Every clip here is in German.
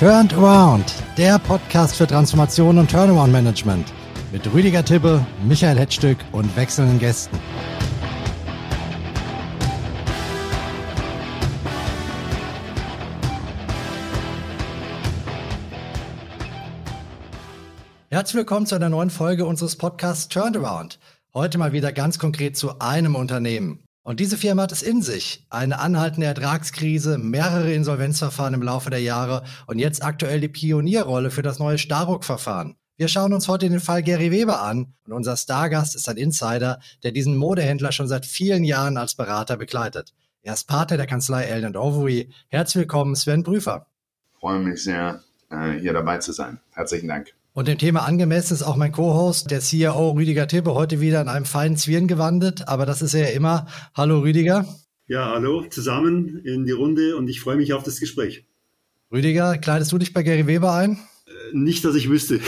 Turned Around, der Podcast für Transformation und Turnaround Management mit Rüdiger Tippe, Michael Hetzstück und wechselnden Gästen. Herzlich willkommen zu einer neuen Folge unseres Podcasts Turned Around. Heute mal wieder ganz konkret zu einem Unternehmen. Und diese Firma hat es in sich. Eine anhaltende Ertragskrise, mehrere Insolvenzverfahren im Laufe der Jahre und jetzt aktuell die Pionierrolle für das neue Staruk-Verfahren. Wir schauen uns heute den Fall Gary Weber an und unser Stargast ist ein Insider, der diesen Modehändler schon seit vielen Jahren als Berater begleitet. Er ist Partner der Kanzlei Elden Overy. Herzlich willkommen, Sven Prüfer. Freue mich sehr, äh, hier dabei zu sein. Herzlichen Dank. Und dem Thema angemessen ist auch mein Co-Host, der CIO Rüdiger Tippe, heute wieder in einem feinen Zwirn gewandet, aber das ist er ja immer. Hallo Rüdiger. Ja, hallo zusammen in die Runde und ich freue mich auf das Gespräch. Rüdiger, kleidest du dich bei Gary Weber ein? Äh, nicht, dass ich wüsste.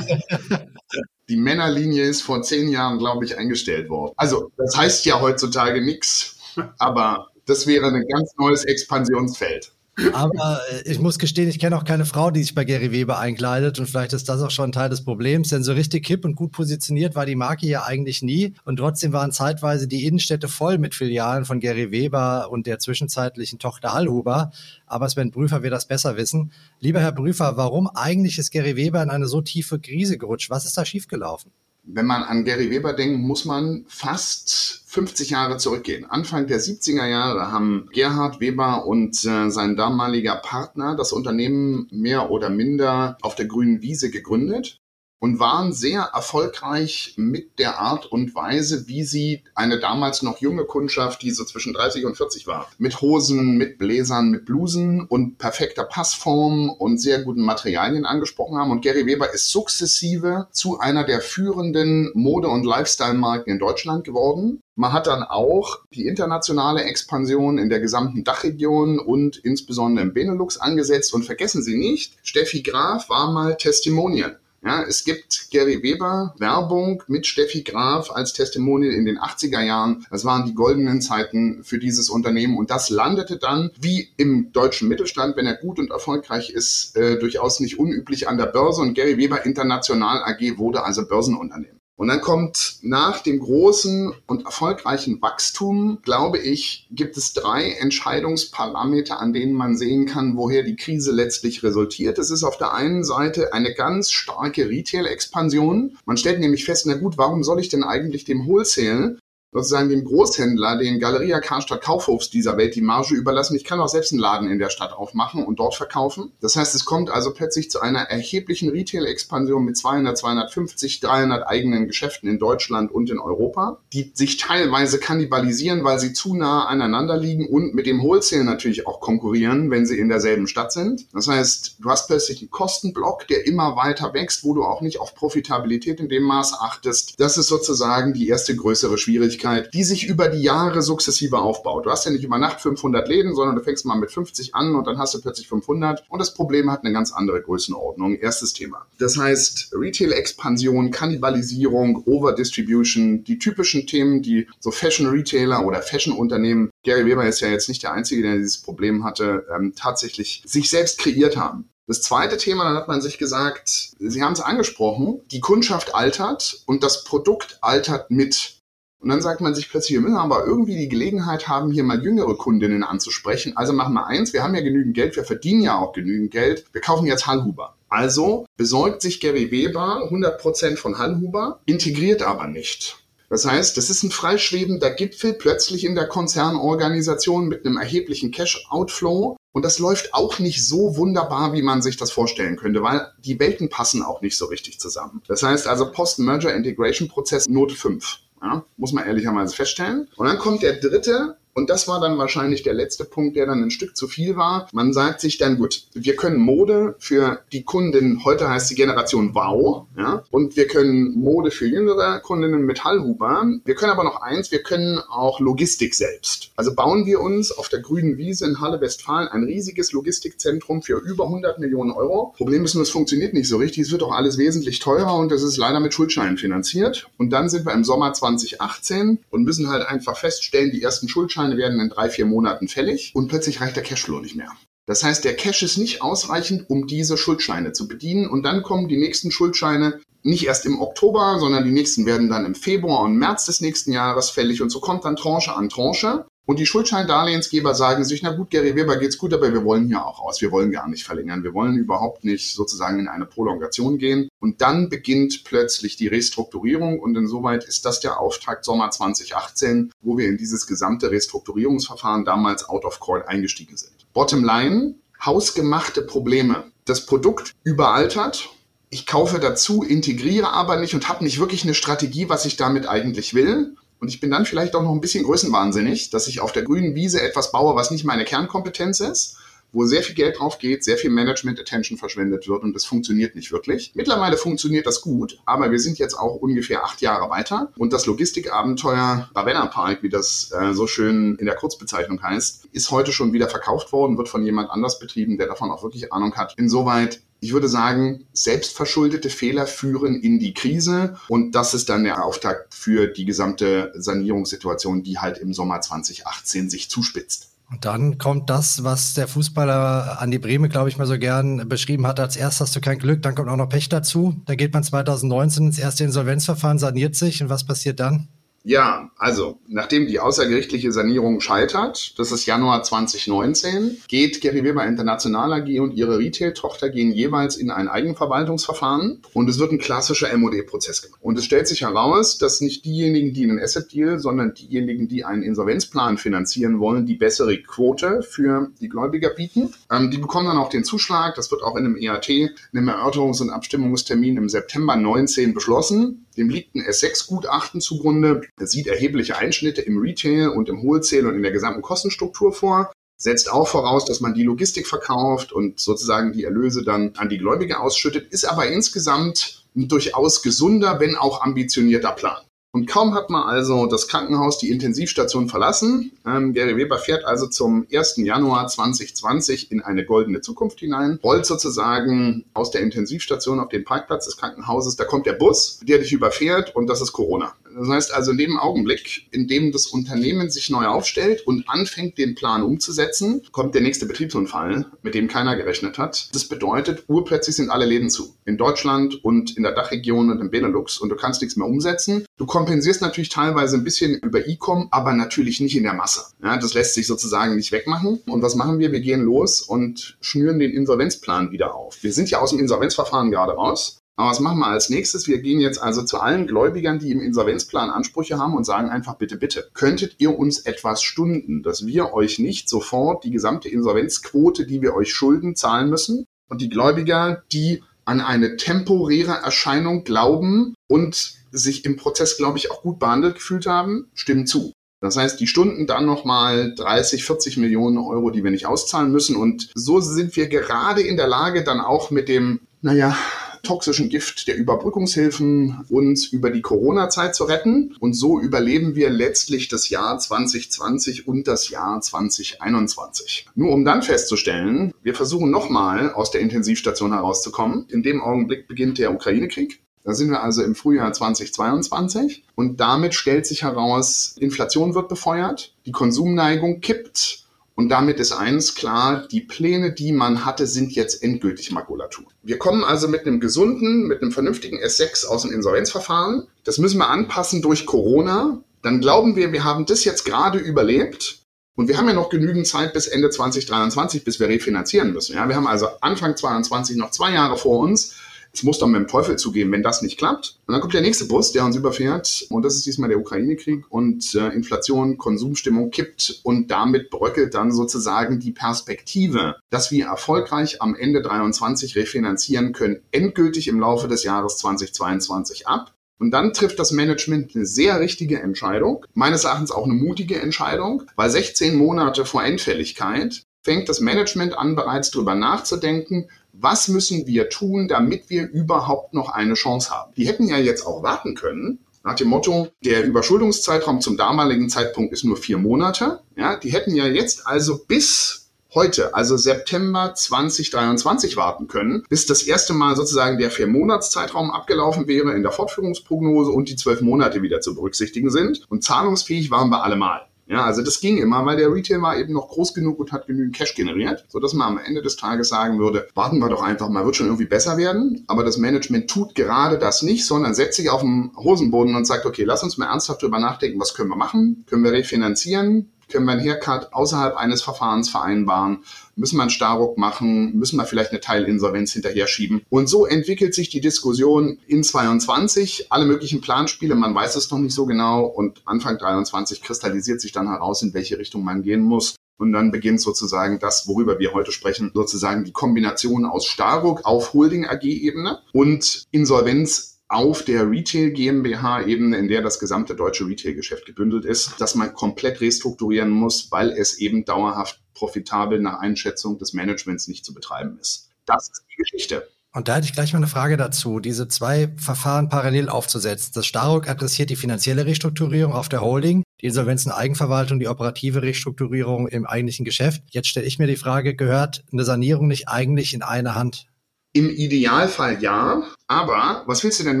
die Männerlinie ist vor zehn Jahren, glaube ich, eingestellt worden. Also, das heißt ja heutzutage nichts, aber das wäre ein ganz neues Expansionsfeld. Aber äh, ich muss gestehen, ich kenne auch keine Frau, die sich bei Gary Weber einkleidet und vielleicht ist das auch schon Teil des Problems, denn so richtig kipp und gut positioniert war die Marke ja eigentlich nie und trotzdem waren zeitweise die Innenstädte voll mit Filialen von Gary Weber und der zwischenzeitlichen Tochter Hallhuber. Aber Sven Prüfer wird das besser wissen. Lieber Herr Prüfer, warum eigentlich ist Gary Weber in eine so tiefe Krise gerutscht? Was ist da schiefgelaufen? Wenn man an Gary Weber denkt, muss man fast 50 Jahre zurückgehen. Anfang der 70er Jahre haben Gerhard Weber und äh, sein damaliger Partner das Unternehmen mehr oder minder auf der grünen Wiese gegründet und waren sehr erfolgreich mit der Art und Weise, wie sie eine damals noch junge Kundschaft, die so zwischen 30 und 40 war, mit Hosen, mit Bläsern, mit Blusen und perfekter Passform und sehr guten Materialien angesprochen haben. Und Gary Weber ist sukzessive zu einer der führenden Mode- und Lifestyle-Marken in Deutschland geworden. Man hat dann auch die internationale Expansion in der gesamten Dachregion und insbesondere im Benelux angesetzt. Und vergessen Sie nicht, Steffi Graf war mal Testimonial. Ja, es gibt Gary Weber Werbung mit Steffi Graf als Testimonial in den 80er Jahren. Das waren die goldenen Zeiten für dieses Unternehmen und das landete dann wie im deutschen Mittelstand, wenn er gut und erfolgreich ist, äh, durchaus nicht unüblich an der Börse und Gary Weber International AG wurde also Börsenunternehmen. Und dann kommt nach dem großen und erfolgreichen Wachstum, glaube ich, gibt es drei Entscheidungsparameter, an denen man sehen kann, woher die Krise letztlich resultiert. Es ist auf der einen Seite eine ganz starke Retail-Expansion. Man stellt nämlich fest, na gut, warum soll ich denn eigentlich dem Wholesale sozusagen dem Großhändler, den Galeria Karstadt Kaufhofs dieser Welt die Marge überlassen. Ich kann auch selbst einen Laden in der Stadt aufmachen und dort verkaufen. Das heißt, es kommt also plötzlich zu einer erheblichen Retail-Expansion mit 200, 250, 300 eigenen Geschäften in Deutschland und in Europa, die sich teilweise kannibalisieren, weil sie zu nah aneinander liegen und mit dem Wholesale natürlich auch konkurrieren, wenn sie in derselben Stadt sind. Das heißt, du hast plötzlich einen Kostenblock, der immer weiter wächst, wo du auch nicht auf Profitabilität in dem Maß achtest. Das ist sozusagen die erste größere Schwierigkeit Möglichkeit, die sich über die Jahre sukzessive aufbaut. Du hast ja nicht über Nacht 500 Läden, sondern du fängst mal mit 50 an und dann hast du plötzlich 500 und das Problem hat eine ganz andere Größenordnung. Erstes Thema. Das heißt Retail-Expansion, Kannibalisierung, Overdistribution, die typischen Themen, die so Fashion-Retailer oder Fashion-Unternehmen, Gary Weber ist ja jetzt nicht der Einzige, der dieses Problem hatte, ähm, tatsächlich sich selbst kreiert haben. Das zweite Thema, dann hat man sich gesagt, Sie haben es angesprochen, die Kundschaft altert und das Produkt altert mit. Und dann sagt man sich plötzlich, wir müssen aber irgendwie die Gelegenheit haben, hier mal jüngere Kundinnen anzusprechen. Also machen wir eins, wir haben ja genügend Geld, wir verdienen ja auch genügend Geld, wir kaufen jetzt Hallhuber. Also besorgt sich Gary Weber 100% von Hallhuber, integriert aber nicht. Das heißt, das ist ein freischwebender Gipfel plötzlich in der Konzernorganisation mit einem erheblichen Cash-Outflow. Und das läuft auch nicht so wunderbar, wie man sich das vorstellen könnte, weil die Welten passen auch nicht so richtig zusammen. Das heißt also Post-Merger-Integration-Prozess Note 5. Ja, muss man ehrlicherweise feststellen. Und dann kommt der dritte und das war dann wahrscheinlich der letzte Punkt, der dann ein Stück zu viel war. Man sagt sich dann, gut, wir können Mode für die Kundin, heute heißt die Generation Wow, ja, und wir können Mode für jüngere Kundinnen mit Hallhuber. Wir können aber noch eins, wir können auch Logistik selbst. Also bauen wir uns auf der grünen Wiese in Halle Westfalen ein riesiges Logistikzentrum für über 100 Millionen Euro. Problem ist nur, es funktioniert nicht so richtig. Es wird auch alles wesentlich teurer und es ist leider mit Schuldscheinen finanziert. Und dann sind wir im Sommer 2018 und müssen halt einfach feststellen, die ersten Schuldscheine Gutscheine werden in drei, vier Monaten fällig und plötzlich reicht der Cashflow nicht mehr. Das heißt, der Cash ist nicht ausreichend, um diese Schuldscheine zu bedienen. Und dann kommen die nächsten Schuldscheine nicht erst im Oktober, sondern die nächsten werden dann im Februar und März des nächsten Jahres fällig. Und so kommt dann Tranche an Tranche. Und die Schuldscheindarlehensgeber sagen sich, na gut, Gary Weber geht's gut, aber wir wollen hier auch aus. Wir wollen gar nicht verlängern. Wir wollen überhaupt nicht sozusagen in eine Prolongation gehen. Und dann beginnt plötzlich die Restrukturierung. Und insoweit ist das der Auftakt Sommer 2018, wo wir in dieses gesamte Restrukturierungsverfahren damals out of court eingestiegen sind. Bottom line, hausgemachte Probleme. Das Produkt überaltert. Ich kaufe dazu, integriere aber nicht und habe nicht wirklich eine Strategie, was ich damit eigentlich will. Und ich bin dann vielleicht auch noch ein bisschen größenwahnsinnig, dass ich auf der grünen Wiese etwas baue, was nicht meine Kernkompetenz ist, wo sehr viel Geld drauf geht, sehr viel Management-Attention verschwendet wird und das funktioniert nicht wirklich. Mittlerweile funktioniert das gut, aber wir sind jetzt auch ungefähr acht Jahre weiter und das Logistikabenteuer Ravenna Park, wie das äh, so schön in der Kurzbezeichnung heißt, ist heute schon wieder verkauft worden, wird von jemand anders betrieben, der davon auch wirklich Ahnung hat. Insoweit ich würde sagen, selbstverschuldete Fehler führen in die Krise und das ist dann der Auftakt für die gesamte Sanierungssituation, die halt im Sommer 2018 sich zuspitzt. Und dann kommt das, was der Fußballer Andi Breme, glaube ich, mal so gern beschrieben hat. Als erstes hast du kein Glück, dann kommt auch noch Pech dazu. Dann geht man 2019 ins erste Insolvenzverfahren, saniert sich und was passiert dann? Ja, also nachdem die außergerichtliche Sanierung scheitert, das ist Januar 2019, geht Gary Weber International AG und ihre Retail-Tochter gehen jeweils in ein Eigenverwaltungsverfahren und es wird ein klassischer MOD-Prozess gemacht. Und es stellt sich heraus, dass nicht diejenigen, die einen Asset-Deal, sondern diejenigen, die einen Insolvenzplan finanzieren wollen, die bessere Quote für die Gläubiger bieten. Ähm, die bekommen dann auch den Zuschlag. Das wird auch in einem EAT, einem Erörterungs- und Abstimmungstermin im September 19 beschlossen. Dem liegt ein S6-Gutachten zugrunde. Das sieht erhebliche Einschnitte im Retail und im Wholesale und in der gesamten Kostenstruktur vor. Setzt auch voraus, dass man die Logistik verkauft und sozusagen die Erlöse dann an die Gläubige ausschüttet, ist aber insgesamt ein durchaus gesunder, wenn auch ambitionierter Plan. Und kaum hat man also das Krankenhaus, die Intensivstation verlassen. Ähm, Gary Weber fährt also zum 1. Januar 2020 in eine goldene Zukunft hinein, rollt sozusagen aus der Intensivstation auf den Parkplatz des Krankenhauses. Da kommt der Bus, der dich überfährt und das ist Corona. Das heißt also, in dem Augenblick, in dem das Unternehmen sich neu aufstellt und anfängt, den Plan umzusetzen, kommt der nächste Betriebsunfall, mit dem keiner gerechnet hat. Das bedeutet, urplötzlich sind alle Läden zu. In Deutschland und in der Dachregion und im Benelux und du kannst nichts mehr umsetzen. Du kompensierst natürlich teilweise ein bisschen über E-Com, aber natürlich nicht in der Masse. Ja, das lässt sich sozusagen nicht wegmachen. Und was machen wir? Wir gehen los und schnüren den Insolvenzplan wieder auf. Wir sind ja aus dem Insolvenzverfahren gerade raus. Aber was machen wir als nächstes? Wir gehen jetzt also zu allen Gläubigern, die im Insolvenzplan Ansprüche haben und sagen einfach, bitte, bitte, könntet ihr uns etwas stunden, dass wir euch nicht sofort die gesamte Insolvenzquote, die wir euch schulden, zahlen müssen? Und die Gläubiger, die an eine temporäre Erscheinung glauben und sich im Prozess, glaube ich, auch gut behandelt gefühlt haben, stimmen zu. Das heißt, die Stunden dann nochmal 30, 40 Millionen Euro, die wir nicht auszahlen müssen. Und so sind wir gerade in der Lage, dann auch mit dem, naja, toxischen Gift der Überbrückungshilfen uns über die Corona-Zeit zu retten. Und so überleben wir letztlich das Jahr 2020 und das Jahr 2021. Nur um dann festzustellen, wir versuchen nochmal aus der Intensivstation herauszukommen. In dem Augenblick beginnt der Ukraine-Krieg. Da sind wir also im Frühjahr 2022 und damit stellt sich heraus, Inflation wird befeuert, die Konsumneigung kippt und damit ist eins klar, die Pläne, die man hatte, sind jetzt endgültig Makulatur. Wir kommen also mit einem gesunden, mit einem vernünftigen S6 aus dem Insolvenzverfahren. Das müssen wir anpassen durch Corona. Dann glauben wir, wir haben das jetzt gerade überlebt. Und wir haben ja noch genügend Zeit bis Ende 2023, bis wir refinanzieren müssen. Ja, wir haben also Anfang 2022 noch zwei Jahre vor uns es muss dann mit dem Teufel zugehen, wenn das nicht klappt. Und dann kommt der nächste Bus, der uns überfährt. Und das ist diesmal der Ukraine-Krieg. Und äh, Inflation, Konsumstimmung kippt. Und damit bröckelt dann sozusagen die Perspektive, dass wir erfolgreich am Ende 23 refinanzieren können, endgültig im Laufe des Jahres 2022 ab. Und dann trifft das Management eine sehr richtige Entscheidung, meines Erachtens auch eine mutige Entscheidung, weil 16 Monate vor Endfälligkeit fängt das Management an, bereits darüber nachzudenken, was müssen wir tun, damit wir überhaupt noch eine Chance haben. Die hätten ja jetzt auch warten können, nach dem Motto, der Überschuldungszeitraum zum damaligen Zeitpunkt ist nur vier Monate. Ja, die hätten ja jetzt also bis heute, also September 2023 warten können, bis das erste Mal sozusagen der Vier-Monats-Zeitraum abgelaufen wäre in der Fortführungsprognose und die zwölf Monate wieder zu berücksichtigen sind. Und zahlungsfähig waren wir alle mal. Ja, also das ging immer, weil der Retail war eben noch groß genug und hat genügend Cash generiert, sodass man am Ende des Tages sagen würde, warten wir doch einfach mal, wird schon irgendwie besser werden. Aber das Management tut gerade das nicht, sondern setzt sich auf den Hosenboden und sagt, okay, lass uns mal ernsthaft darüber nachdenken, was können wir machen? Können wir refinanzieren? Können wir Haircut außerhalb eines Verfahrens vereinbaren? Müssen wir einen Starruck machen? Müssen wir vielleicht eine Teilinsolvenz hinterher schieben? Und so entwickelt sich die Diskussion in 22, alle möglichen Planspiele, man weiß es noch nicht so genau und Anfang 23 kristallisiert sich dann heraus, in welche Richtung man gehen muss. Und dann beginnt sozusagen das, worüber wir heute sprechen, sozusagen die Kombination aus Starruck auf Holding AG-Ebene und Insolvenz auf der Retail GmbH-Ebene, in der das gesamte deutsche Retail-Geschäft gebündelt ist, dass man komplett restrukturieren muss, weil es eben dauerhaft profitabel nach Einschätzung des Managements nicht zu betreiben ist. Das ist die Geschichte. Und da hätte ich gleich mal eine Frage dazu, diese zwei Verfahren parallel aufzusetzen. Das Staruk adressiert die finanzielle Restrukturierung auf der Holding, die Insolvenzen Eigenverwaltung, die operative Restrukturierung im eigentlichen Geschäft. Jetzt stelle ich mir die Frage, gehört eine Sanierung nicht eigentlich in eine Hand? Im Idealfall ja, aber was willst du denn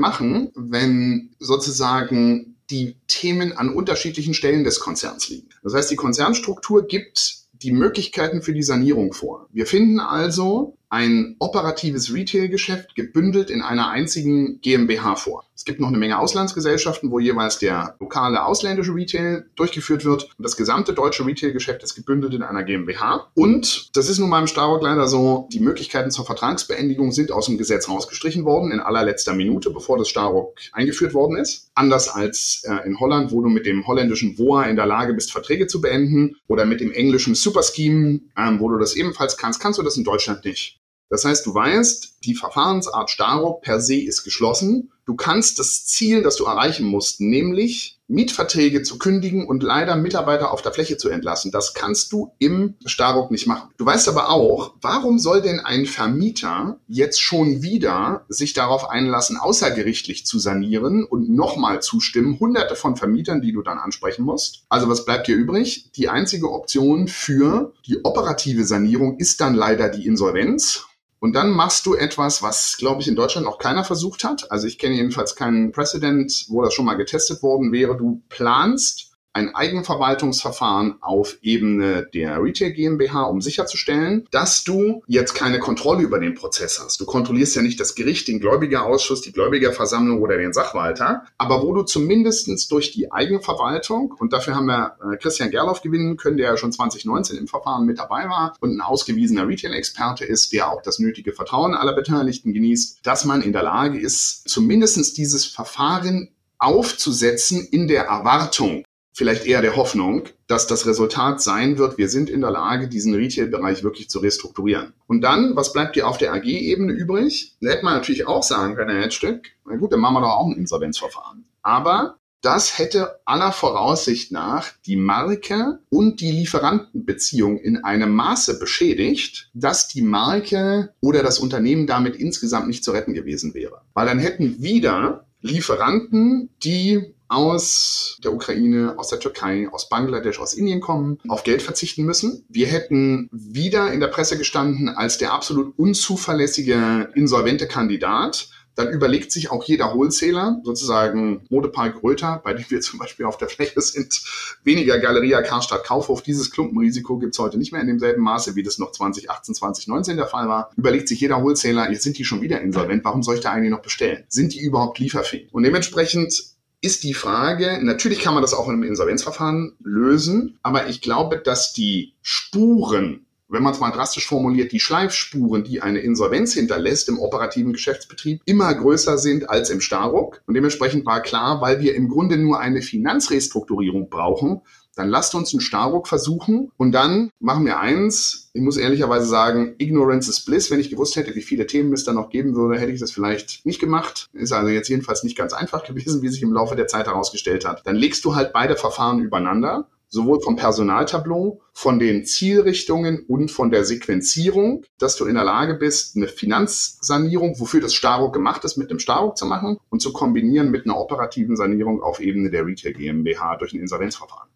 machen, wenn sozusagen die Themen an unterschiedlichen Stellen des Konzerns liegen? Das heißt, die Konzernstruktur gibt die Möglichkeiten für die Sanierung vor. Wir finden also ein operatives Retail-Geschäft gebündelt in einer einzigen GmbH vor. Es gibt noch eine Menge Auslandsgesellschaften, wo jeweils der lokale ausländische Retail durchgeführt wird. Und das gesamte deutsche Retail-Geschäft ist gebündelt in einer GmbH. Und das ist nun mal im Starrock leider so, die Möglichkeiten zur Vertragsbeendigung sind aus dem Gesetz rausgestrichen worden in allerletzter Minute, bevor das Starrock eingeführt worden ist. Anders als äh, in Holland, wo du mit dem holländischen VOA in der Lage bist, Verträge zu beenden oder mit dem englischen Superscheme, ähm, wo du das ebenfalls kannst, kannst du das in Deutschland nicht. Das heißt, du weißt, die Verfahrensart Staro per se ist geschlossen. Du kannst das Ziel, das du erreichen musst, nämlich Mietverträge zu kündigen und leider Mitarbeiter auf der Fläche zu entlassen. Das kannst du im Staruk nicht machen. Du weißt aber auch, warum soll denn ein Vermieter jetzt schon wieder sich darauf einlassen, außergerichtlich zu sanieren und nochmal zustimmen? Hunderte von Vermietern, die du dann ansprechen musst. Also was bleibt dir übrig? Die einzige Option für die operative Sanierung ist dann leider die Insolvenz. Und dann machst du etwas, was, glaube ich, in Deutschland noch keiner versucht hat. Also ich kenne jedenfalls keinen Precedent, wo das schon mal getestet worden wäre. Du planst ein Eigenverwaltungsverfahren auf Ebene der Retail GmbH, um sicherzustellen, dass du jetzt keine Kontrolle über den Prozess hast. Du kontrollierst ja nicht das Gericht, den Gläubigerausschuss, die Gläubigerversammlung oder den Sachwalter, aber wo du zumindestens durch die Eigenverwaltung, und dafür haben wir äh, Christian Gerloff gewinnen können, der ja schon 2019 im Verfahren mit dabei war und ein ausgewiesener Retail-Experte ist, der auch das nötige Vertrauen aller Beteiligten genießt, dass man in der Lage ist, zumindestens dieses Verfahren aufzusetzen in der Erwartung, vielleicht eher der Hoffnung, dass das Resultat sein wird, wir sind in der Lage, diesen Retail-Bereich wirklich zu restrukturieren. Und dann, was bleibt dir auf der AG-Ebene übrig? Da hätte man natürlich auch sagen können, Herr Stück, na gut, dann machen wir doch auch ein Insolvenzverfahren. Aber das hätte aller Voraussicht nach die Marke und die Lieferantenbeziehung in einem Maße beschädigt, dass die Marke oder das Unternehmen damit insgesamt nicht zu retten gewesen wäre. Weil dann hätten wieder Lieferanten, die aus der Ukraine, aus der Türkei, aus Bangladesch, aus Indien kommen, auf Geld verzichten müssen. Wir hätten wieder in der Presse gestanden als der absolut unzuverlässige insolvente Kandidat. Dann überlegt sich auch jeder Wholesaler, sozusagen Modepark Röther, bei dem wir zum Beispiel auf der Fläche sind, weniger Galeria, Karstadt, Kaufhof. Dieses Klumpenrisiko gibt es heute nicht mehr in demselben Maße, wie das noch 2018, 2019 der Fall war. Überlegt sich jeder Wholesaler, jetzt sind die schon wieder insolvent, warum soll ich da eigentlich noch bestellen? Sind die überhaupt lieferfähig? Und dementsprechend ist die Frage, natürlich kann man das auch in einem Insolvenzverfahren lösen, aber ich glaube, dass die Spuren, wenn man es mal drastisch formuliert, die Schleifspuren, die eine Insolvenz hinterlässt im operativen Geschäftsbetrieb, immer größer sind als im Starruck. Und dementsprechend war klar, weil wir im Grunde nur eine Finanzrestrukturierung brauchen, dann lasst uns einen Starruck versuchen und dann machen wir eins. Ich muss ehrlicherweise sagen, Ignorance is bliss. Wenn ich gewusst hätte, wie viele Themen es da noch geben würde, hätte ich das vielleicht nicht gemacht. Ist also jetzt jedenfalls nicht ganz einfach gewesen, wie sich im Laufe der Zeit herausgestellt hat. Dann legst du halt beide Verfahren übereinander sowohl vom Personaltableau, von den Zielrichtungen und von der Sequenzierung, dass du in der Lage bist, eine Finanzsanierung, wofür das Staruk gemacht ist, mit dem Staruk zu machen und zu kombinieren mit einer operativen Sanierung auf Ebene der Retail GmbH durch ein Insolvenzverfahren.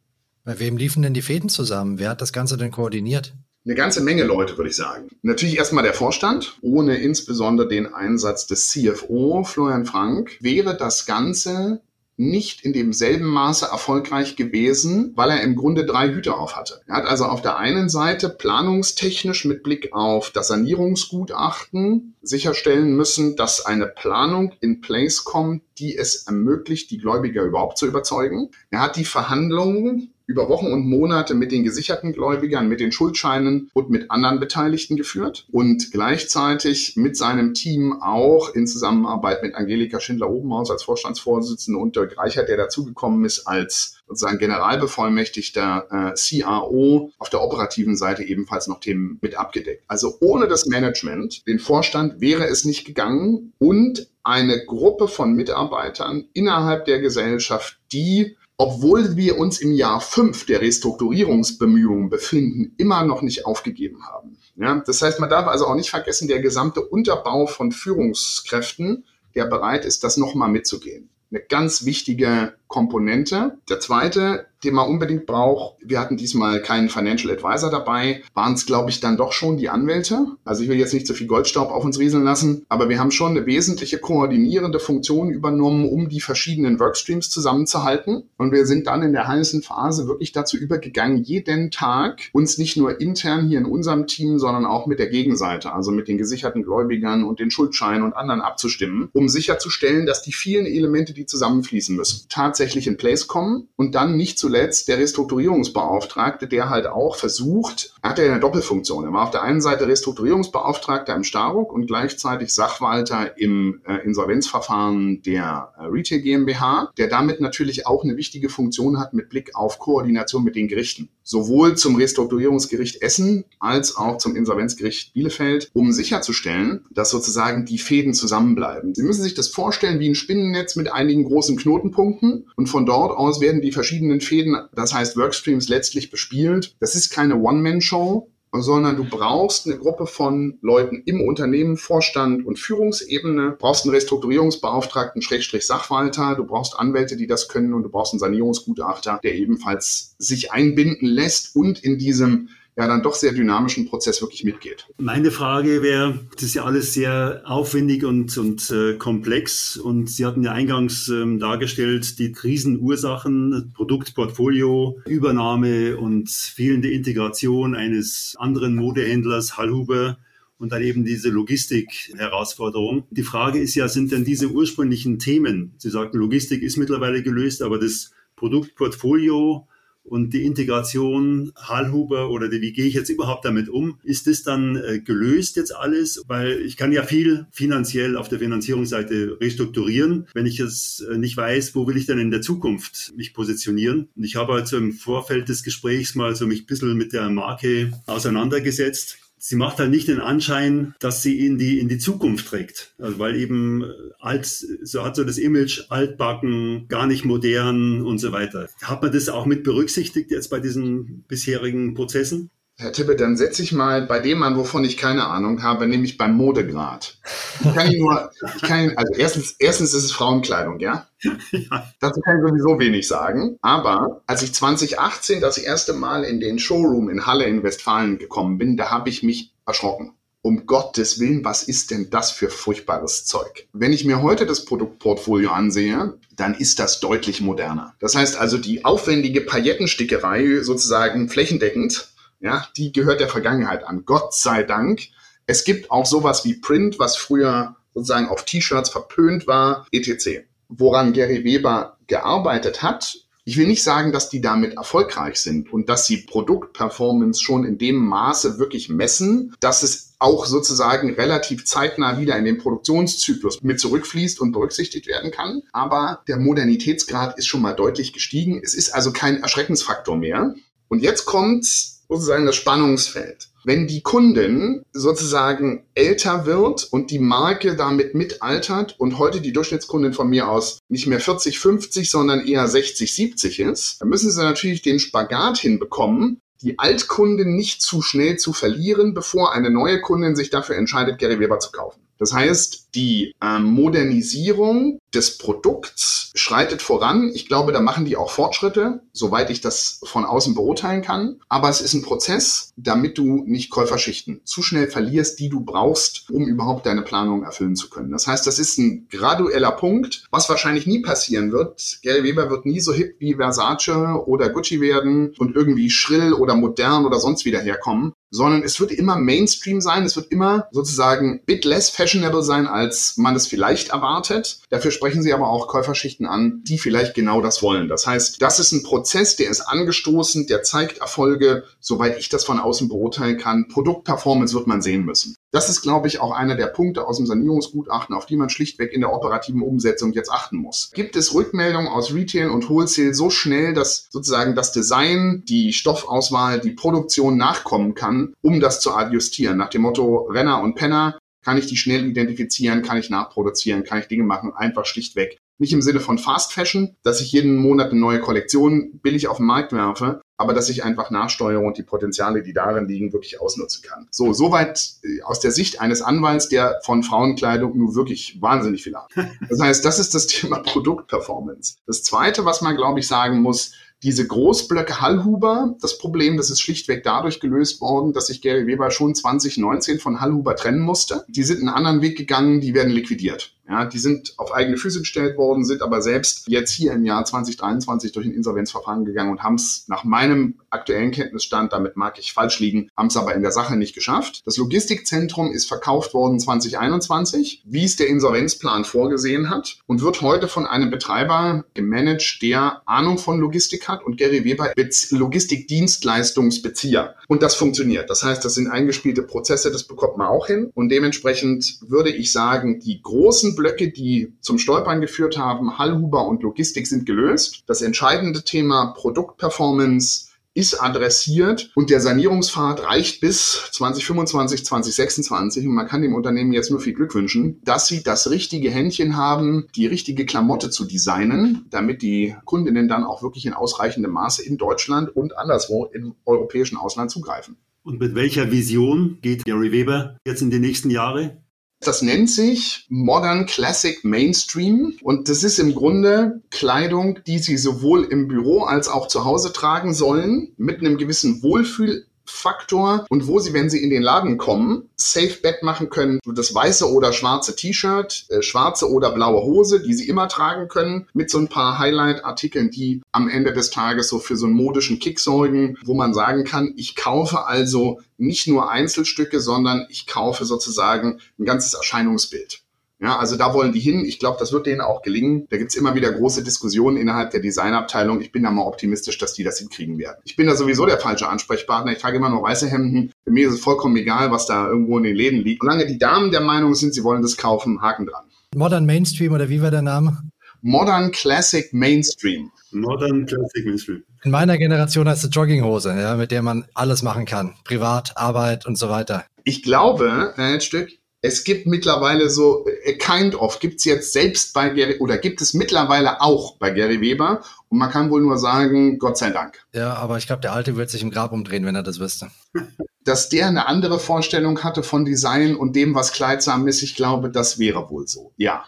Bei wem liefen denn die Fäden zusammen? Wer hat das Ganze denn koordiniert? Eine ganze Menge Leute, würde ich sagen. Natürlich erstmal der Vorstand, ohne insbesondere den Einsatz des CFO, Florian Frank, wäre das Ganze nicht in demselben Maße erfolgreich gewesen, weil er im Grunde drei Hüte auf hatte. Er hat also auf der einen Seite planungstechnisch mit Blick auf das Sanierungsgutachten sicherstellen müssen, dass eine Planung in place kommt, die es ermöglicht, die Gläubiger überhaupt zu überzeugen. Er hat die Verhandlungen über Wochen und Monate mit den gesicherten Gläubigern, mit den Schuldscheinen und mit anderen Beteiligten geführt und gleichzeitig mit seinem Team auch in Zusammenarbeit mit Angelika Schindler-Obenhaus als Vorstandsvorsitzende und Dirk Reichert, der dazugekommen ist als sozusagen Generalbevollmächtigter äh, CAO, auf der operativen Seite ebenfalls noch Themen mit abgedeckt. Also ohne das Management, den Vorstand wäre es nicht gegangen und eine Gruppe von Mitarbeitern innerhalb der Gesellschaft, die obwohl wir uns im Jahr fünf der Restrukturierungsbemühungen befinden, immer noch nicht aufgegeben haben. Ja, das heißt, man darf also auch nicht vergessen, der gesamte Unterbau von Führungskräften, der bereit ist, das nochmal mitzugehen. Eine ganz wichtige Komponente. Der zweite den man unbedingt braucht. Wir hatten diesmal keinen Financial Advisor dabei. Waren es, glaube ich, dann doch schon die Anwälte. Also ich will jetzt nicht zu viel Goldstaub auf uns rieseln lassen, aber wir haben schon eine wesentliche koordinierende Funktion übernommen, um die verschiedenen Workstreams zusammenzuhalten. Und wir sind dann in der heißen Phase wirklich dazu übergegangen, jeden Tag uns nicht nur intern hier in unserem Team, sondern auch mit der Gegenseite, also mit den gesicherten Gläubigern und den Schuldscheinen und anderen abzustimmen, um sicherzustellen, dass die vielen Elemente, die zusammenfließen müssen, tatsächlich in place kommen und dann nicht zu zuletzt der Restrukturierungsbeauftragte, der halt auch versucht, er hat ja eine Doppelfunktion. Er war auf der einen Seite Restrukturierungsbeauftragter im Staruk und gleichzeitig Sachwalter im äh, Insolvenzverfahren der äh, Retail GmbH, der damit natürlich auch eine wichtige Funktion hat mit Blick auf Koordination mit den Gerichten. Sowohl zum Restrukturierungsgericht Essen als auch zum Insolvenzgericht Bielefeld, um sicherzustellen, dass sozusagen die Fäden zusammenbleiben. Sie müssen sich das vorstellen wie ein Spinnennetz mit einigen großen Knotenpunkten und von dort aus werden die verschiedenen Fäden das heißt Workstreams letztlich bespielt. Das ist keine One-Man-Show, sondern du brauchst eine Gruppe von Leuten im Unternehmen, Vorstand und Führungsebene, brauchst einen Restrukturierungsbeauftragten, Schrägstrich Sachwalter, du brauchst Anwälte, die das können. Und du brauchst einen Sanierungsgutachter, der ebenfalls sich einbinden lässt und in diesem ja dann doch sehr dynamischen Prozess wirklich mitgeht. Meine Frage wäre, das ist ja alles sehr aufwendig und, und äh, komplex und Sie hatten ja eingangs ähm, dargestellt, die Krisenursachen, Produktportfolio, Übernahme und fehlende Integration eines anderen Modehändlers, Hallhuber, und dann eben diese Logistik-Herausforderung. Die Frage ist ja, sind denn diese ursprünglichen Themen, Sie sagten, Logistik ist mittlerweile gelöst, aber das Produktportfolio und die Integration Hallhuber oder wie gehe ich jetzt überhaupt damit um? Ist das dann äh, gelöst jetzt alles? Weil ich kann ja viel finanziell auf der Finanzierungsseite restrukturieren, wenn ich es äh, nicht weiß, wo will ich denn in der Zukunft mich positionieren? Und ich habe also im Vorfeld des Gesprächs mal so mich ein bisschen mit der Marke auseinandergesetzt sie macht halt nicht den Anschein, dass sie in die, in die Zukunft trägt. Also weil eben äh, alt, so hat so das Image altbacken, gar nicht modern und so weiter. Hat man das auch mit berücksichtigt jetzt bei diesen bisherigen Prozessen? Herr Tippe, dann setze ich mal bei dem an, wovon ich keine Ahnung habe, nämlich beim Modegrad. Ich kann Ihnen nur, ich kann Ihnen, also erstens, erstens ist es Frauenkleidung, ja? ja? Dazu kann ich sowieso wenig sagen. Aber als ich 2018 das erste Mal in den Showroom in Halle in Westfalen gekommen bin, da habe ich mich erschrocken. Um Gottes Willen, was ist denn das für furchtbares Zeug? Wenn ich mir heute das Produktportfolio ansehe, dann ist das deutlich moderner. Das heißt also, die aufwendige Paillettenstickerei sozusagen flächendeckend ja, die gehört der Vergangenheit an. Gott sei Dank. Es gibt auch sowas wie Print, was früher sozusagen auf T-Shirts verpönt war, etc. Woran Gary Weber gearbeitet hat, ich will nicht sagen, dass die damit erfolgreich sind und dass sie Produktperformance schon in dem Maße wirklich messen, dass es auch sozusagen relativ zeitnah wieder in den Produktionszyklus mit zurückfließt und berücksichtigt werden kann. Aber der Modernitätsgrad ist schon mal deutlich gestiegen. Es ist also kein Erschreckensfaktor mehr. Und jetzt kommt sozusagen das Spannungsfeld. Wenn die Kundin sozusagen älter wird und die Marke damit mitaltert und heute die Durchschnittskundin von mir aus nicht mehr 40, 50, sondern eher 60, 70 ist, dann müssen sie natürlich den Spagat hinbekommen, die Altkundin nicht zu schnell zu verlieren, bevor eine neue Kundin sich dafür entscheidet, Gary Weber zu kaufen. Das heißt, die ähm, Modernisierung des Produkts schreitet voran. Ich glaube, da machen die auch Fortschritte, soweit ich das von außen beurteilen kann. Aber es ist ein Prozess, damit du nicht Käuferschichten zu schnell verlierst, die du brauchst, um überhaupt deine Planung erfüllen zu können. Das heißt, das ist ein gradueller Punkt, was wahrscheinlich nie passieren wird. Gary Weber wird nie so hip wie Versace oder Gucci werden und irgendwie schrill oder modern oder sonst wieder herkommen sondern es wird immer Mainstream sein, es wird immer sozusagen bit less fashionable sein, als man es vielleicht erwartet. Dafür sprechen sie aber auch Käuferschichten an, die vielleicht genau das wollen. Das heißt, das ist ein Prozess, der ist angestoßen, der zeigt Erfolge, soweit ich das von außen beurteilen kann. Produktperformance wird man sehen müssen. Das ist, glaube ich, auch einer der Punkte aus dem Sanierungsgutachten, auf die man schlichtweg in der operativen Umsetzung jetzt achten muss. Gibt es Rückmeldungen aus Retail und Wholesale so schnell, dass sozusagen das Design, die Stoffauswahl, die Produktion nachkommen kann, um das zu adjustieren? Nach dem Motto Renner und Penner, kann ich die schnell identifizieren, kann ich nachproduzieren, kann ich Dinge machen, einfach schlichtweg. Nicht im Sinne von Fast Fashion, dass ich jeden Monat eine neue Kollektion billig auf den Markt werfe, aber dass ich einfach nachsteuere und die Potenziale, die darin liegen, wirklich ausnutzen kann. So, soweit äh, aus der Sicht eines Anwalts, der von Frauenkleidung nur wirklich wahnsinnig viel hat. Das heißt, das ist das Thema Produktperformance. Das zweite, was man, glaube ich, sagen muss, diese Großblöcke Hallhuber, das Problem, das ist schlichtweg dadurch gelöst worden, dass sich Gary Weber schon 2019 von Hallhuber trennen musste. Die sind einen anderen Weg gegangen, die werden liquidiert. Ja, die sind auf eigene Füße gestellt worden, sind aber selbst jetzt hier im Jahr 2023 durch ein Insolvenzverfahren gegangen und haben es nach meinem aktuellen Kenntnisstand, damit mag ich falsch liegen, haben es aber in der Sache nicht geschafft. Das Logistikzentrum ist verkauft worden 2021, wie es der Insolvenzplan vorgesehen hat und wird heute von einem Betreiber gemanagt, der Ahnung von Logistik hat und Gary Weber Logistikdienstleistungsbezieher. Und das funktioniert. Das heißt, das sind eingespielte Prozesse, das bekommt man auch hin. Und dementsprechend würde ich sagen, die großen Blöcke, die zum Stolpern geführt haben, Hallhuber und Logistik sind gelöst. Das entscheidende Thema Produktperformance ist adressiert und der Sanierungspfad reicht bis 2025, 2026 und man kann dem Unternehmen jetzt nur viel Glück wünschen, dass sie das richtige Händchen haben, die richtige Klamotte zu designen, damit die Kundinnen dann auch wirklich in ausreichendem Maße in Deutschland und anderswo im europäischen Ausland zugreifen. Und mit welcher Vision geht Gary Weber jetzt in die nächsten Jahre? Das nennt sich Modern Classic Mainstream und das ist im Grunde Kleidung, die Sie sowohl im Büro als auch zu Hause tragen sollen, mit einem gewissen Wohlfühl Faktor und wo sie, wenn sie in den Laden kommen, Safe Bet machen können, das weiße oder schwarze T-Shirt, äh, schwarze oder blaue Hose, die sie immer tragen können, mit so ein paar Highlight-Artikeln, die am Ende des Tages so für so einen modischen Kick sorgen, wo man sagen kann, ich kaufe also nicht nur Einzelstücke, sondern ich kaufe sozusagen ein ganzes Erscheinungsbild. Ja, also da wollen die hin. Ich glaube, das wird denen auch gelingen. Da gibt's immer wieder große Diskussionen innerhalb der Designabteilung. Ich bin da mal optimistisch, dass die das hinkriegen werden. Ich bin da sowieso der falsche Ansprechpartner. Ich trage immer nur weiße Hemden. Für mich ist es vollkommen egal, was da irgendwo in den Läden liegt. Solange die Damen der Meinung sind, sie wollen das kaufen, Haken dran. Modern Mainstream oder wie war der Name? Modern Classic Mainstream. Modern Classic Mainstream. In meiner Generation heißt es Jogginghose, ja, mit der man alles machen kann. Privat, Arbeit und so weiter. Ich glaube, ein Stück, es gibt mittlerweile so, a kind of, gibt's jetzt selbst bei Gary, oder gibt es mittlerweile auch bei Gary Weber. Und man kann wohl nur sagen, Gott sei Dank. Ja, aber ich glaube, der Alte wird sich im Grab umdrehen, wenn er das wüsste. Dass der eine andere Vorstellung hatte von Design und dem, was kleidsam ist, ich glaube, das wäre wohl so. Ja.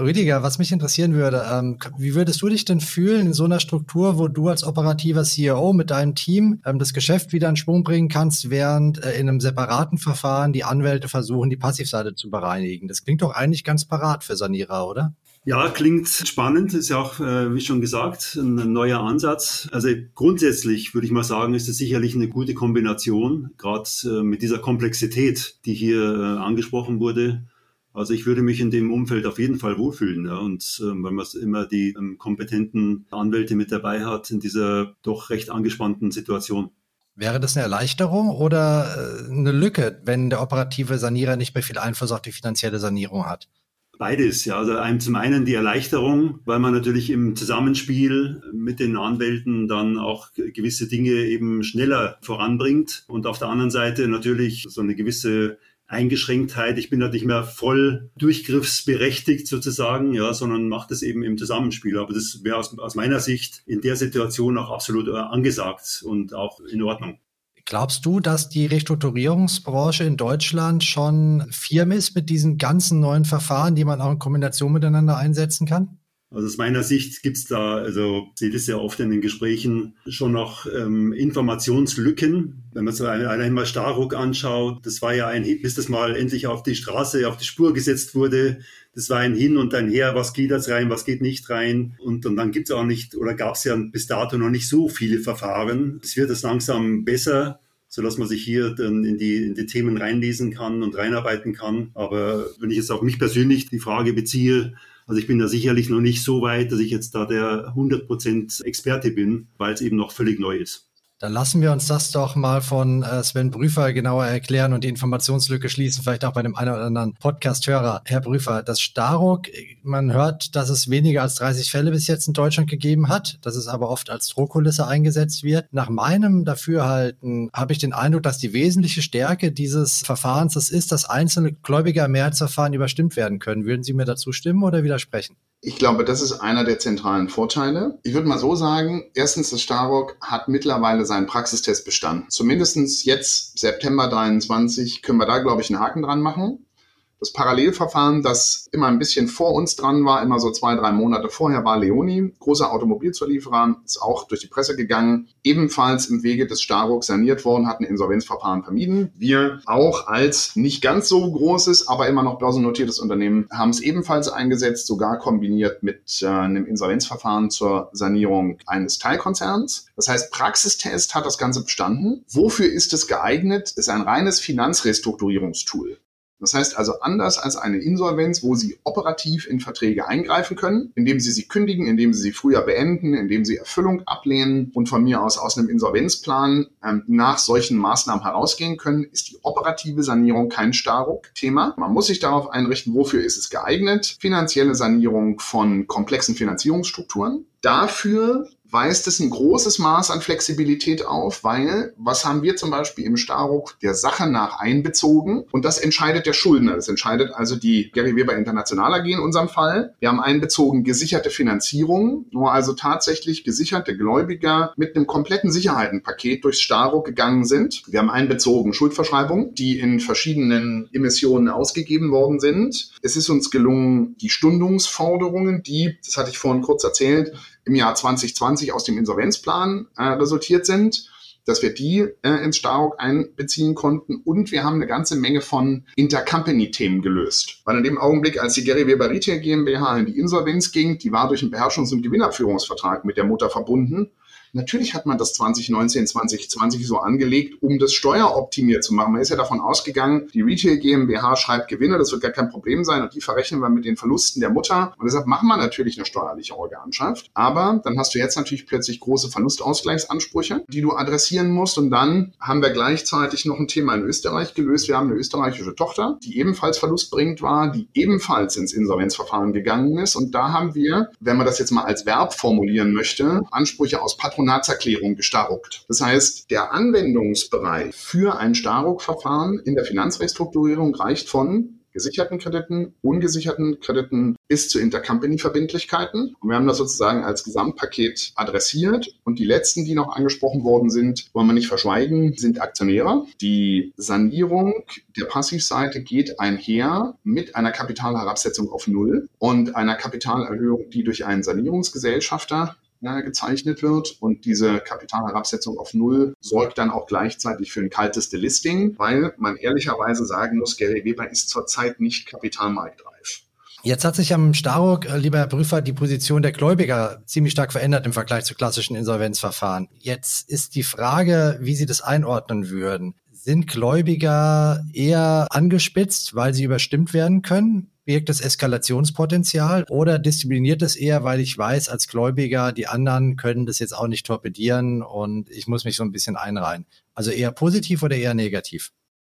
Rüdiger, was mich interessieren würde, ähm, wie würdest du dich denn fühlen in so einer Struktur, wo du als operativer CEO mit deinem Team ähm, das Geschäft wieder in Schwung bringen kannst, während äh, in einem separaten Verfahren die Anwälte versuchen, die Passivseite zu bereinigen? Das klingt doch eigentlich ganz parat für Sanierer, oder? Ja, klingt spannend, ist ja auch, äh, wie schon gesagt, ein neuer Ansatz. Also grundsätzlich würde ich mal sagen, ist es sicherlich eine gute Kombination, gerade äh, mit dieser Komplexität, die hier äh, angesprochen wurde also ich würde mich in dem Umfeld auf jeden Fall wohlfühlen. Ja. Und ähm, weil man immer die ähm, kompetenten Anwälte mit dabei hat in dieser doch recht angespannten Situation. Wäre das eine Erleichterung oder äh, eine Lücke, wenn der operative Sanierer nicht mehr viel Einfluss auf die finanzielle Sanierung hat? Beides, ja. Also einem zum einen die Erleichterung, weil man natürlich im Zusammenspiel mit den Anwälten dann auch gewisse Dinge eben schneller voranbringt. Und auf der anderen Seite natürlich so eine gewisse Eingeschränktheit. Ich bin halt nicht mehr voll durchgriffsberechtigt sozusagen, ja, sondern mache das eben im Zusammenspiel. Aber das wäre aus, aus meiner Sicht in der Situation auch absolut äh, angesagt und auch in Ordnung Glaubst du, dass die Restrukturierungsbranche in Deutschland schon firm ist mit diesen ganzen neuen Verfahren, die man auch in Kombination miteinander einsetzen kann? Also aus meiner Sicht gibt es da, also ich sehe das ja oft in den Gesprächen, schon noch ähm, Informationslücken. Wenn man so allein mal Starruck anschaut, das war ja ein, bis das mal endlich auf die Straße, auf die Spur gesetzt wurde, das war ein Hin und ein Her, was geht jetzt rein, was geht nicht rein. Und, und dann gibt es auch nicht, oder gab es ja bis dato noch nicht so viele Verfahren. Es wird jetzt langsam besser so dass man sich hier dann in die, in die Themen reinlesen kann und reinarbeiten kann. Aber wenn ich jetzt auf mich persönlich die Frage beziehe, also ich bin da sicherlich noch nicht so weit, dass ich jetzt da der 100% Experte bin, weil es eben noch völlig neu ist. Dann lassen wir uns das doch mal von äh, Sven Prüfer genauer erklären und die Informationslücke schließen, vielleicht auch bei dem einen oder anderen Podcast-Hörer. Herr Prüfer, das Staruk, man hört, dass es weniger als 30 Fälle bis jetzt in Deutschland gegeben hat, dass es aber oft als Drohkulisse eingesetzt wird. Nach meinem Dafürhalten habe ich den Eindruck, dass die wesentliche Stärke dieses Verfahrens das ist, dass einzelne Gläubiger Mehrheitsverfahren überstimmt werden können. Würden Sie mir dazu stimmen oder widersprechen? Ich glaube, das ist einer der zentralen Vorteile. Ich würde mal so sagen, erstens, das Starrock hat mittlerweile seinen Praxistest bestanden. Zumindestens jetzt, September 23, können wir da, glaube ich, einen Haken dran machen. Das Parallelverfahren, das immer ein bisschen vor uns dran war, immer so zwei, drei Monate vorher, war Leoni, großer Automobilzulieferer, ist auch durch die Presse gegangen, ebenfalls im Wege des Staruk saniert worden, hat ein Insolvenzverfahren vermieden. Wir auch als nicht ganz so großes, aber immer noch börsennotiertes Unternehmen haben es ebenfalls eingesetzt, sogar kombiniert mit äh, einem Insolvenzverfahren zur Sanierung eines Teilkonzerns. Das heißt, Praxistest hat das Ganze bestanden. Wofür ist es geeignet? Ist ein reines Finanzrestrukturierungstool. Das heißt also anders als eine Insolvenz, wo Sie operativ in Verträge eingreifen können, indem Sie sie kündigen, indem Sie sie früher beenden, indem Sie Erfüllung ablehnen und von mir aus aus einem Insolvenzplan ähm, nach solchen Maßnahmen herausgehen können, ist die operative Sanierung kein Starruck-Thema. Man muss sich darauf einrichten, wofür ist es geeignet. Finanzielle Sanierung von komplexen Finanzierungsstrukturen. Dafür weist es ein großes Maß an Flexibilität auf, weil was haben wir zum Beispiel im Staruk der Sache nach einbezogen? Und das entscheidet der Schuldner. Das entscheidet also die Gary Weber International AG in unserem Fall. Wir haben einbezogen gesicherte Finanzierung, wo also tatsächlich gesicherte Gläubiger mit einem kompletten Sicherheitenpaket durchs Staruk gegangen sind. Wir haben einbezogen Schuldverschreibungen, die in verschiedenen Emissionen ausgegeben worden sind. Es ist uns gelungen, die Stundungsforderungen, die, das hatte ich vorhin kurz erzählt, im Jahr 2020 aus dem Insolvenzplan äh, resultiert sind, dass wir die äh, ins Starrock einbeziehen konnten und wir haben eine ganze Menge von Intercompany-Themen gelöst. Weil in dem Augenblick, als die Gary Weber Retail GmbH in die Insolvenz ging, die war durch einen Beherrschungs- und Gewinnabführungsvertrag mit der Mutter verbunden Natürlich hat man das 2019, 2020 so angelegt, um das steueroptimiert zu machen. Man ist ja davon ausgegangen, die Retail GmbH schreibt Gewinne, das wird gar kein Problem sein und die verrechnen wir mit den Verlusten der Mutter. Und deshalb machen wir natürlich eine steuerliche Organschaft. Aber dann hast du jetzt natürlich plötzlich große Verlustausgleichsansprüche, die du adressieren musst. Und dann haben wir gleichzeitig noch ein Thema in Österreich gelöst. Wir haben eine österreichische Tochter, die ebenfalls verlustbringend war, die ebenfalls ins Insolvenzverfahren gegangen ist. Und da haben wir, wenn man das jetzt mal als Verb formulieren möchte, Ansprüche aus Patron Patronatserklärung gestarruckt. Das heißt, der Anwendungsbereich für ein Starruck-Verfahren in der Finanzrestrukturierung reicht von gesicherten Krediten, ungesicherten Krediten bis zu Intercompany-Verbindlichkeiten. Und wir haben das sozusagen als Gesamtpaket adressiert. Und die letzten, die noch angesprochen worden sind, wollen wir nicht verschweigen, sind Aktionäre. Die Sanierung der Passivseite geht einher mit einer Kapitalherabsetzung auf Null und einer Kapitalerhöhung, die durch einen Sanierungsgesellschafter äh, gezeichnet wird. Und diese Kapitalherabsetzung auf Null sorgt dann auch gleichzeitig für ein kaltes Delisting, weil man ehrlicherweise sagen muss, Gary Weber ist zurzeit nicht kapitalmarktreif. Jetzt hat sich am Staruk, äh, lieber Herr Prüfer, die Position der Gläubiger ziemlich stark verändert im Vergleich zu klassischen Insolvenzverfahren. Jetzt ist die Frage, wie Sie das einordnen würden. Sind Gläubiger eher angespitzt, weil sie überstimmt werden können? Birgt das Eskalationspotenzial oder diszipliniert es eher, weil ich weiß als Gläubiger, die anderen können das jetzt auch nicht torpedieren und ich muss mich so ein bisschen einreihen. Also eher positiv oder eher negativ?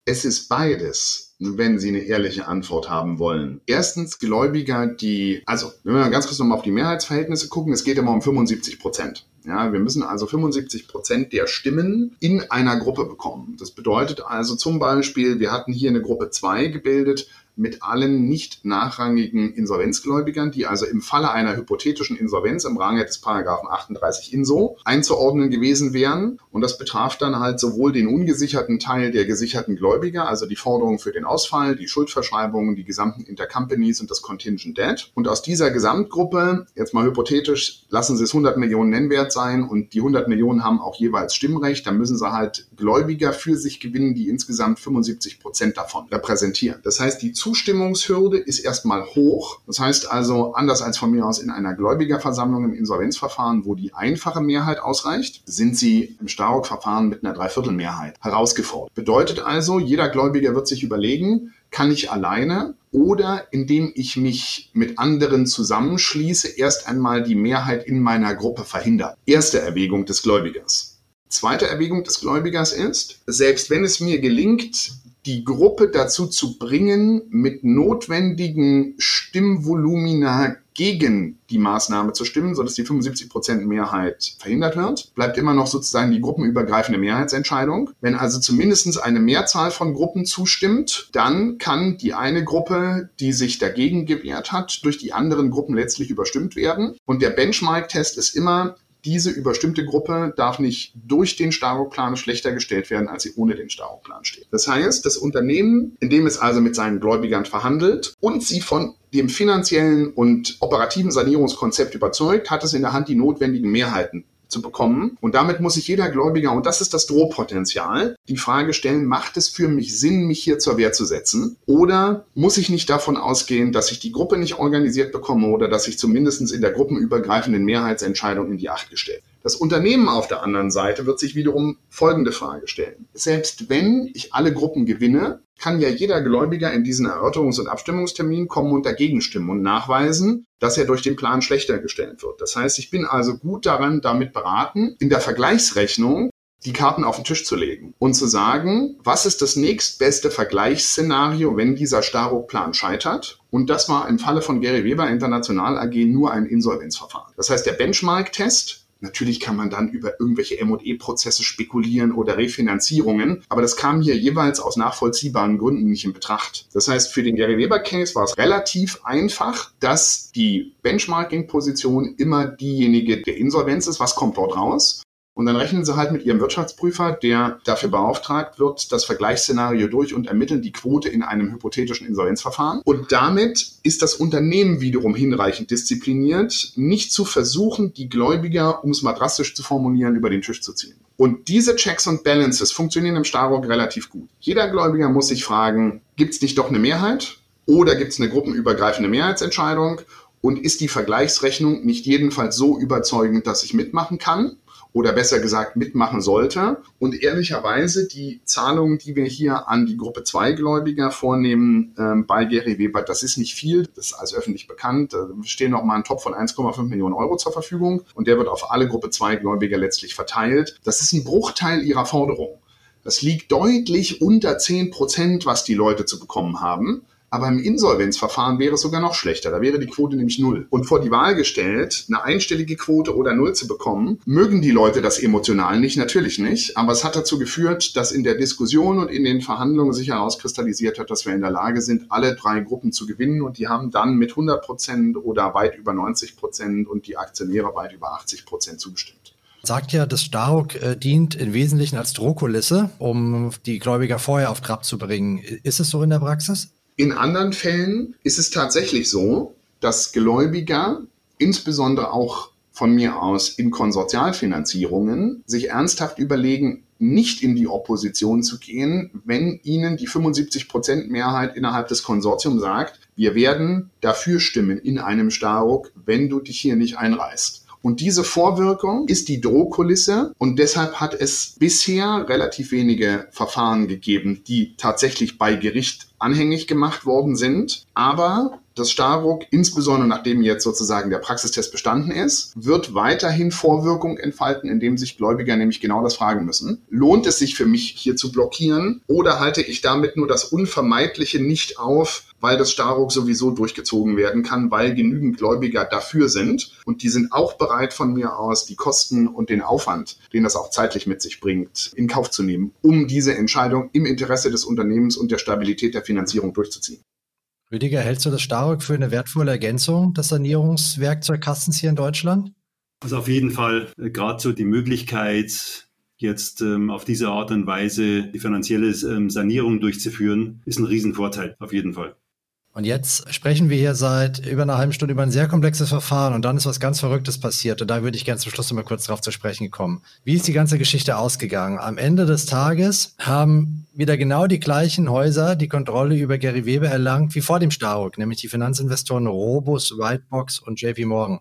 Es ist beides, wenn Sie eine ehrliche Antwort haben wollen. Erstens Gläubiger, die, also wenn wir ganz kurz nochmal auf die Mehrheitsverhältnisse gucken, es geht immer um 75 Prozent. Ja, wir müssen also 75 Prozent der Stimmen in einer Gruppe bekommen. Das bedeutet also zum Beispiel, wir hatten hier eine Gruppe 2 gebildet mit allen nicht nachrangigen Insolvenzgläubigern, die also im Falle einer hypothetischen Insolvenz im Range des Paragraphen 38 INSO einzuordnen gewesen wären. Und das betraf dann halt sowohl den ungesicherten Teil der gesicherten Gläubiger, also die Forderungen für den Ausfall, die Schuldverschreibungen, die gesamten Intercompanies und das Contingent Debt. Und aus dieser Gesamtgruppe, jetzt mal hypothetisch, lassen Sie es 100 Millionen Nennwert sein und die 100 Millionen haben auch jeweils Stimmrecht, dann müssen Sie halt Gläubiger für sich gewinnen, die insgesamt 75 Prozent davon repräsentieren. Das heißt, die Zustimmungshürde ist erstmal hoch. Das heißt also, anders als von mir aus in einer Gläubigerversammlung im Insolvenzverfahren, wo die einfache Mehrheit ausreicht, sind Sie im Staruk-Verfahren mit einer Dreiviertelmehrheit herausgefordert. Bedeutet also, jeder Gläubiger wird sich überlegen, kann ich alleine oder indem ich mich mit anderen zusammenschließe, erst einmal die Mehrheit in meiner Gruppe verhindern. Erste Erwägung des Gläubigers. Zweite Erwägung des Gläubigers ist, selbst wenn es mir gelingt, die Gruppe dazu zu bringen, mit notwendigen Stimmvolumina gegen die Maßnahme zu stimmen, sodass die 75 Prozent Mehrheit verhindert wird, bleibt immer noch sozusagen die gruppenübergreifende Mehrheitsentscheidung. Wenn also zumindest eine Mehrzahl von Gruppen zustimmt, dann kann die eine Gruppe, die sich dagegen gewehrt hat, durch die anderen Gruppen letztlich überstimmt werden. Und der Benchmark-Test ist immer, diese überstimmte Gruppe darf nicht durch den Staruk-Plan schlechter gestellt werden, als sie ohne den Staruk-Plan steht. Das heißt, das Unternehmen, in dem es also mit seinen Gläubigern verhandelt und sie von dem finanziellen und operativen Sanierungskonzept überzeugt, hat es in der Hand, die notwendigen Mehrheiten zu bekommen. Und damit muss sich jeder Gläubiger, und das ist das Drohpotenzial, die Frage stellen, macht es für mich Sinn, mich hier zur Wehr zu setzen? Oder muss ich nicht davon ausgehen, dass ich die Gruppe nicht organisiert bekomme oder dass ich zumindest in der gruppenübergreifenden Mehrheitsentscheidung in die Acht gestellt das Unternehmen auf der anderen Seite wird sich wiederum folgende Frage stellen. Selbst wenn ich alle Gruppen gewinne, kann ja jeder Gläubiger in diesen Erörterungs- und Abstimmungstermin kommen und dagegen stimmen und nachweisen, dass er durch den Plan schlechter gestellt wird. Das heißt, ich bin also gut daran, damit beraten, in der Vergleichsrechnung die Karten auf den Tisch zu legen und zu sagen, was ist das nächstbeste Vergleichsszenario, wenn dieser Staruk-Plan scheitert? Und das war im Falle von Gary Weber International AG nur ein Insolvenzverfahren. Das heißt, der Benchmark-Test Natürlich kann man dann über irgendwelche M&E-Prozesse spekulieren oder Refinanzierungen, aber das kam hier jeweils aus nachvollziehbaren Gründen nicht in Betracht. Das heißt, für den Gary Weber Case war es relativ einfach, dass die Benchmarking-Position immer diejenige der Insolvenz ist. Was kommt dort raus? Und dann rechnen sie halt mit ihrem Wirtschaftsprüfer, der dafür beauftragt wird, das Vergleichsszenario durch und ermitteln die Quote in einem hypothetischen Insolvenzverfahren. Und damit ist das Unternehmen wiederum hinreichend diszipliniert, nicht zu versuchen, die Gläubiger, um es mal drastisch zu formulieren, über den Tisch zu ziehen. Und diese Checks und Balances funktionieren im Starrock relativ gut. Jeder Gläubiger muss sich fragen, gibt es nicht doch eine Mehrheit? Oder gibt es eine gruppenübergreifende Mehrheitsentscheidung? Und ist die Vergleichsrechnung nicht jedenfalls so überzeugend, dass ich mitmachen kann? Oder besser gesagt mitmachen sollte. Und ehrlicherweise die Zahlungen, die wir hier an die Gruppe 2 Gläubiger vornehmen ähm, bei Gary Weber, das ist nicht viel, das ist also öffentlich bekannt. Da stehen noch mal ein Top von 1,5 Millionen Euro zur Verfügung und der wird auf alle Gruppe 2 Gläubiger letztlich verteilt. Das ist ein Bruchteil ihrer Forderung. Das liegt deutlich unter 10 Prozent, was die Leute zu bekommen haben. Aber im Insolvenzverfahren wäre es sogar noch schlechter. Da wäre die Quote nämlich null. Und vor die Wahl gestellt, eine einstellige Quote oder null zu bekommen, mögen die Leute das emotional nicht, natürlich nicht. Aber es hat dazu geführt, dass in der Diskussion und in den Verhandlungen sich herauskristallisiert hat, dass wir in der Lage sind, alle drei Gruppen zu gewinnen. Und die haben dann mit 100 Prozent oder weit über 90 Prozent und die Aktionäre weit über 80 Prozent zugestimmt sagt ja, das Staruk äh, dient im Wesentlichen als Drohkulisse, um die Gläubiger vorher auf Trab zu bringen. Ist es so in der Praxis? In anderen Fällen ist es tatsächlich so, dass Gläubiger, insbesondere auch von mir aus in Konsortialfinanzierungen, sich ernsthaft überlegen, nicht in die Opposition zu gehen, wenn ihnen die 75 Prozent Mehrheit innerhalb des Konsortiums sagt, wir werden dafür stimmen in einem Staruk, wenn du dich hier nicht einreißt. Und diese Vorwirkung ist die Drohkulisse und deshalb hat es bisher relativ wenige Verfahren gegeben, die tatsächlich bei Gericht anhängig gemacht worden sind. Aber das Starruck, insbesondere nachdem jetzt sozusagen der Praxistest bestanden ist, wird weiterhin Vorwirkung entfalten, indem sich Gläubiger nämlich genau das fragen müssen. Lohnt es sich für mich hier zu blockieren oder halte ich damit nur das Unvermeidliche nicht auf, weil das Starruck sowieso durchgezogen werden kann, weil genügend Gläubiger dafür sind und die sind auch bereit von mir aus, die Kosten und den Aufwand, den das auch zeitlich mit sich bringt, in Kauf zu nehmen, um diese Entscheidung im Interesse des Unternehmens und der Stabilität der Finanzierung durchzuziehen. Rüdiger, hältst du das Staruk für eine wertvolle Ergänzung des Sanierungswerkzeugkastens hier in Deutschland? Also auf jeden Fall, äh, gerade so die Möglichkeit, jetzt ähm, auf diese Art und Weise die finanzielle ähm, Sanierung durchzuführen, ist ein Riesenvorteil, auf jeden Fall. Und jetzt sprechen wir hier seit über einer halben Stunde über ein sehr komplexes Verfahren und dann ist was ganz Verrücktes passiert und da würde ich gerne zum Schluss noch mal kurz drauf zu sprechen kommen. Wie ist die ganze Geschichte ausgegangen? Am Ende des Tages haben wieder genau die gleichen Häuser die Kontrolle über Gary Weber erlangt wie vor dem Staruk, nämlich die Finanzinvestoren Robus, Whitebox und JP Morgan.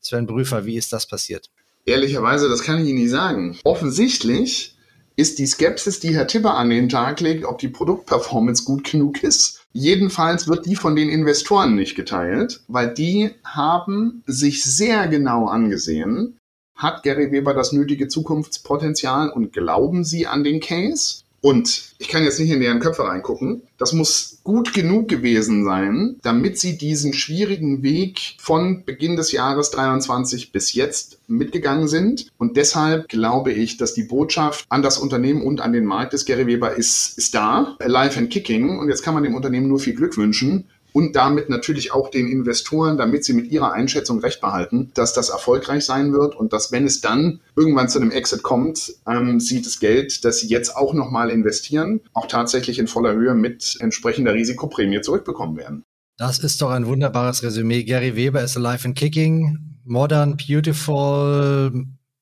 Sven Prüfer, wie ist das passiert? Ehrlicherweise, das kann ich Ihnen nicht sagen. Offensichtlich ist die Skepsis, die Herr Tipper an den Tag legt, ob die Produktperformance gut genug ist. Jedenfalls wird die von den Investoren nicht geteilt, weil die haben sich sehr genau angesehen, hat Gary Weber das nötige Zukunftspotenzial und glauben sie an den Case? Und ich kann jetzt nicht in deren Köpfe reingucken. Das muss gut genug gewesen sein, damit sie diesen schwierigen Weg von Beginn des Jahres 23 bis jetzt mitgegangen sind. Und deshalb glaube ich, dass die Botschaft an das Unternehmen und an den Markt des Gary Weber ist, ist da, alive and kicking. Und jetzt kann man dem Unternehmen nur viel Glück wünschen und damit natürlich auch den Investoren, damit sie mit ihrer Einschätzung recht behalten, dass das erfolgreich sein wird und dass, wenn es dann irgendwann zu einem Exit kommt, ähm, sie das Geld, das sie jetzt auch nochmal investieren, auch tatsächlich in voller Höhe mit entsprechender Risikoprämie zurückbekommen werden. Das ist doch ein wunderbares Resümee. Gary Weber ist alive and kicking. Modern, beautiful,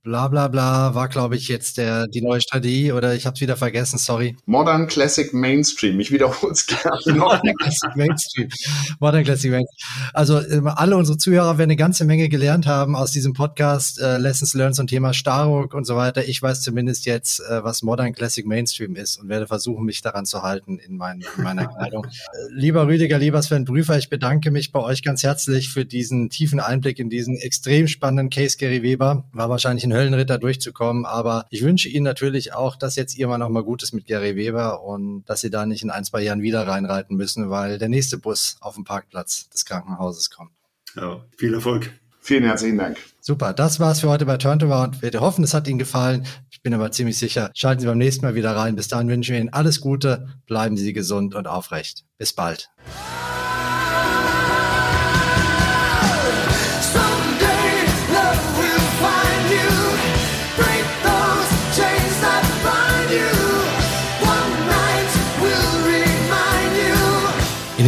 bla bla bla war, glaube ich, jetzt der, die neue Strategie oder ich habe es wieder vergessen, sorry. Modern Classic Mainstream, ich wiederhole es gerne. Modern Classic Mainstream. Modern Classic Mainstream. Also ähm, alle unsere Zuhörer werden eine ganze Menge gelernt haben aus diesem Podcast, äh, Lessons Learned zum Thema Staruk und so weiter. Ich weiß zumindest jetzt, äh, was Modern Classic Mainstream ist und werde versuchen, mich daran zu halten in, mein, in meiner Kleidung. Äh, lieber Rüdiger, lieber Sven Prüfer, ich bedanke mich bei euch ganz herzlich für diesen tiefen Einblick in diesen extrem spannenden Case Gary Weber. War wahrscheinlich ein Höllenritter durchzukommen. Aber ich wünsche Ihnen natürlich auch, dass jetzt irgendwann noch mal gut ist mit Gary Weber und dass Sie da nicht in ein, zwei Jahren wieder reinreiten müssen, weil der nächste Bus auf dem Parkplatz des Krankenhauses kommt. Ja, viel Erfolg. Vielen herzlichen Dank. Super, das war's für heute bei Turnaround. Wir hoffen, es hat Ihnen gefallen. Ich bin aber ziemlich sicher. Schalten Sie beim nächsten Mal wieder rein. Bis dahin wünschen wir Ihnen alles Gute. Bleiben Sie gesund und aufrecht. Bis bald.